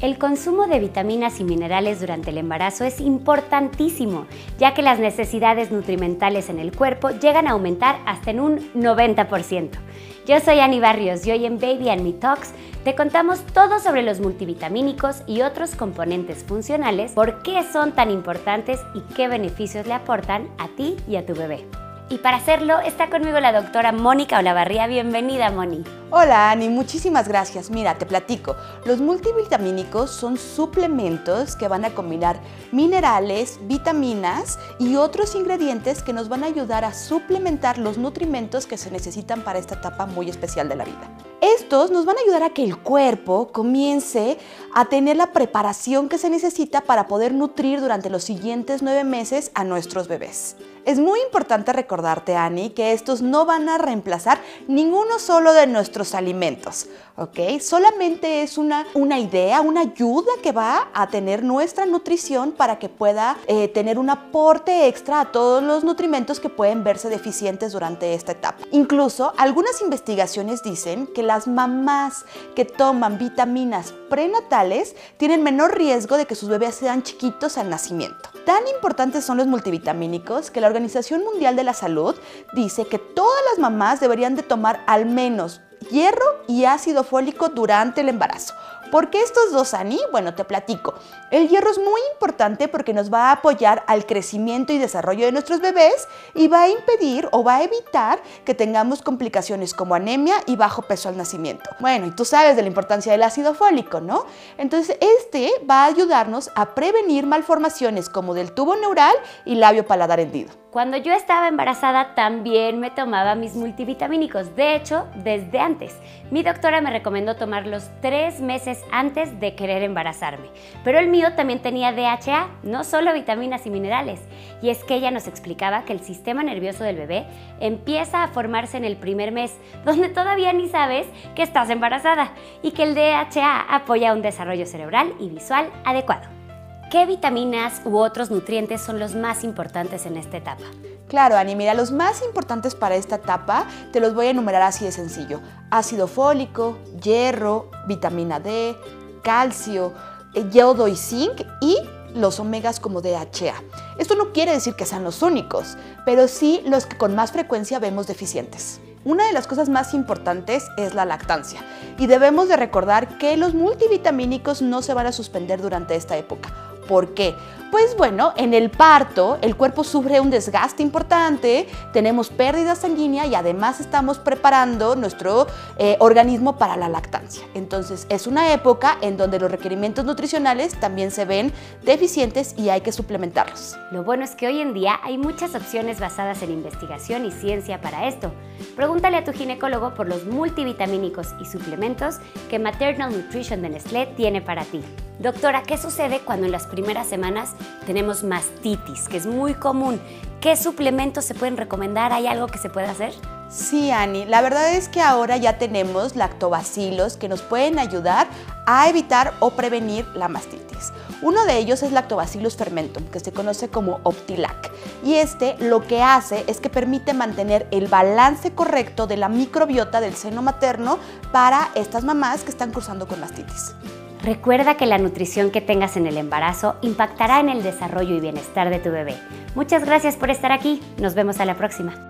El consumo de vitaminas y minerales durante el embarazo es importantísimo, ya que las necesidades nutrimentales en el cuerpo llegan a aumentar hasta en un 90%. Yo soy Ani Barrios y hoy en Baby and Me Talks te contamos todo sobre los multivitamínicos y otros componentes funcionales, por qué son tan importantes y qué beneficios le aportan a ti y a tu bebé. Y para hacerlo está conmigo la doctora Mónica Olavarría. Bienvenida, Moni. Hola, Ani, muchísimas gracias. Mira, te platico. Los multivitamínicos son suplementos que van a combinar minerales, vitaminas y otros ingredientes que nos van a ayudar a suplementar los nutrimentos que se necesitan para esta etapa muy especial de la vida. Estos nos van a ayudar a que el cuerpo comience a tener la preparación que se necesita para poder nutrir durante los siguientes nueve meses a nuestros bebés. Es muy importante recordarte, Ani, que estos no van a reemplazar ninguno solo de nuestros alimentos, ¿ok? Solamente es una, una idea, una ayuda que va a tener nuestra nutrición para que pueda eh, tener un aporte extra a todos los nutrimentos que pueden verse deficientes durante esta etapa. Incluso algunas investigaciones dicen que las mamás que toman vitaminas prenatales tienen menor riesgo de que sus bebés sean chiquitos al nacimiento. Tan importantes son los multivitamínicos que la Organización Mundial de la Salud dice que todas las mamás deberían de tomar al menos hierro y ácido fólico durante el embarazo. ¿Por qué estos dos, Ani? Bueno, te platico. El hierro es muy importante porque nos va a apoyar al crecimiento y desarrollo de nuestros bebés y va a impedir o va a evitar que tengamos complicaciones como anemia y bajo peso al nacimiento. Bueno, y tú sabes de la importancia del ácido fólico, ¿no? Entonces, este va a ayudarnos a prevenir malformaciones como del tubo neural y labio paladar hendido. Cuando yo estaba embarazada también me tomaba mis multivitamínicos, de hecho, desde antes. Mi doctora me recomendó tomarlos tres meses antes de querer embarazarme, pero el mío también tenía DHA, no solo vitaminas y minerales. Y es que ella nos explicaba que el sistema nervioso del bebé empieza a formarse en el primer mes, donde todavía ni sabes que estás embarazada, y que el DHA apoya un desarrollo cerebral y visual adecuado. ¿Qué vitaminas u otros nutrientes son los más importantes en esta etapa? Claro, Ani, mira, los más importantes para esta etapa te los voy a enumerar así de sencillo. Ácido fólico, hierro, vitamina D, calcio, eh, yodo y zinc y los omegas como DHA. Esto no quiere decir que sean los únicos, pero sí los que con más frecuencia vemos deficientes. Una de las cosas más importantes es la lactancia y debemos de recordar que los multivitamínicos no se van a suspender durante esta época ¿Por qué? Pues bueno, en el parto el cuerpo sufre un desgaste importante, tenemos pérdida sanguínea y además estamos preparando nuestro eh, organismo para la lactancia. Entonces es una época en donde los requerimientos nutricionales también se ven deficientes y hay que suplementarlos. Lo bueno es que hoy en día hay muchas opciones basadas en investigación y ciencia para esto. Pregúntale a tu ginecólogo por los multivitamínicos y suplementos que Maternal Nutrition de Nestlé tiene para ti. Doctora, ¿qué sucede cuando en las primeras semanas tenemos mastitis, que es muy común? ¿Qué suplementos se pueden recomendar? ¿Hay algo que se pueda hacer? Sí, Ani, la verdad es que ahora ya tenemos lactobacilos que nos pueden ayudar a evitar o prevenir la mastitis. Uno de ellos es Lactobacillus fermentum, que se conoce como Optilac. Y este lo que hace es que permite mantener el balance correcto de la microbiota del seno materno para estas mamás que están cursando con mastitis. Recuerda que la nutrición que tengas en el embarazo impactará en el desarrollo y bienestar de tu bebé. Muchas gracias por estar aquí. Nos vemos a la próxima.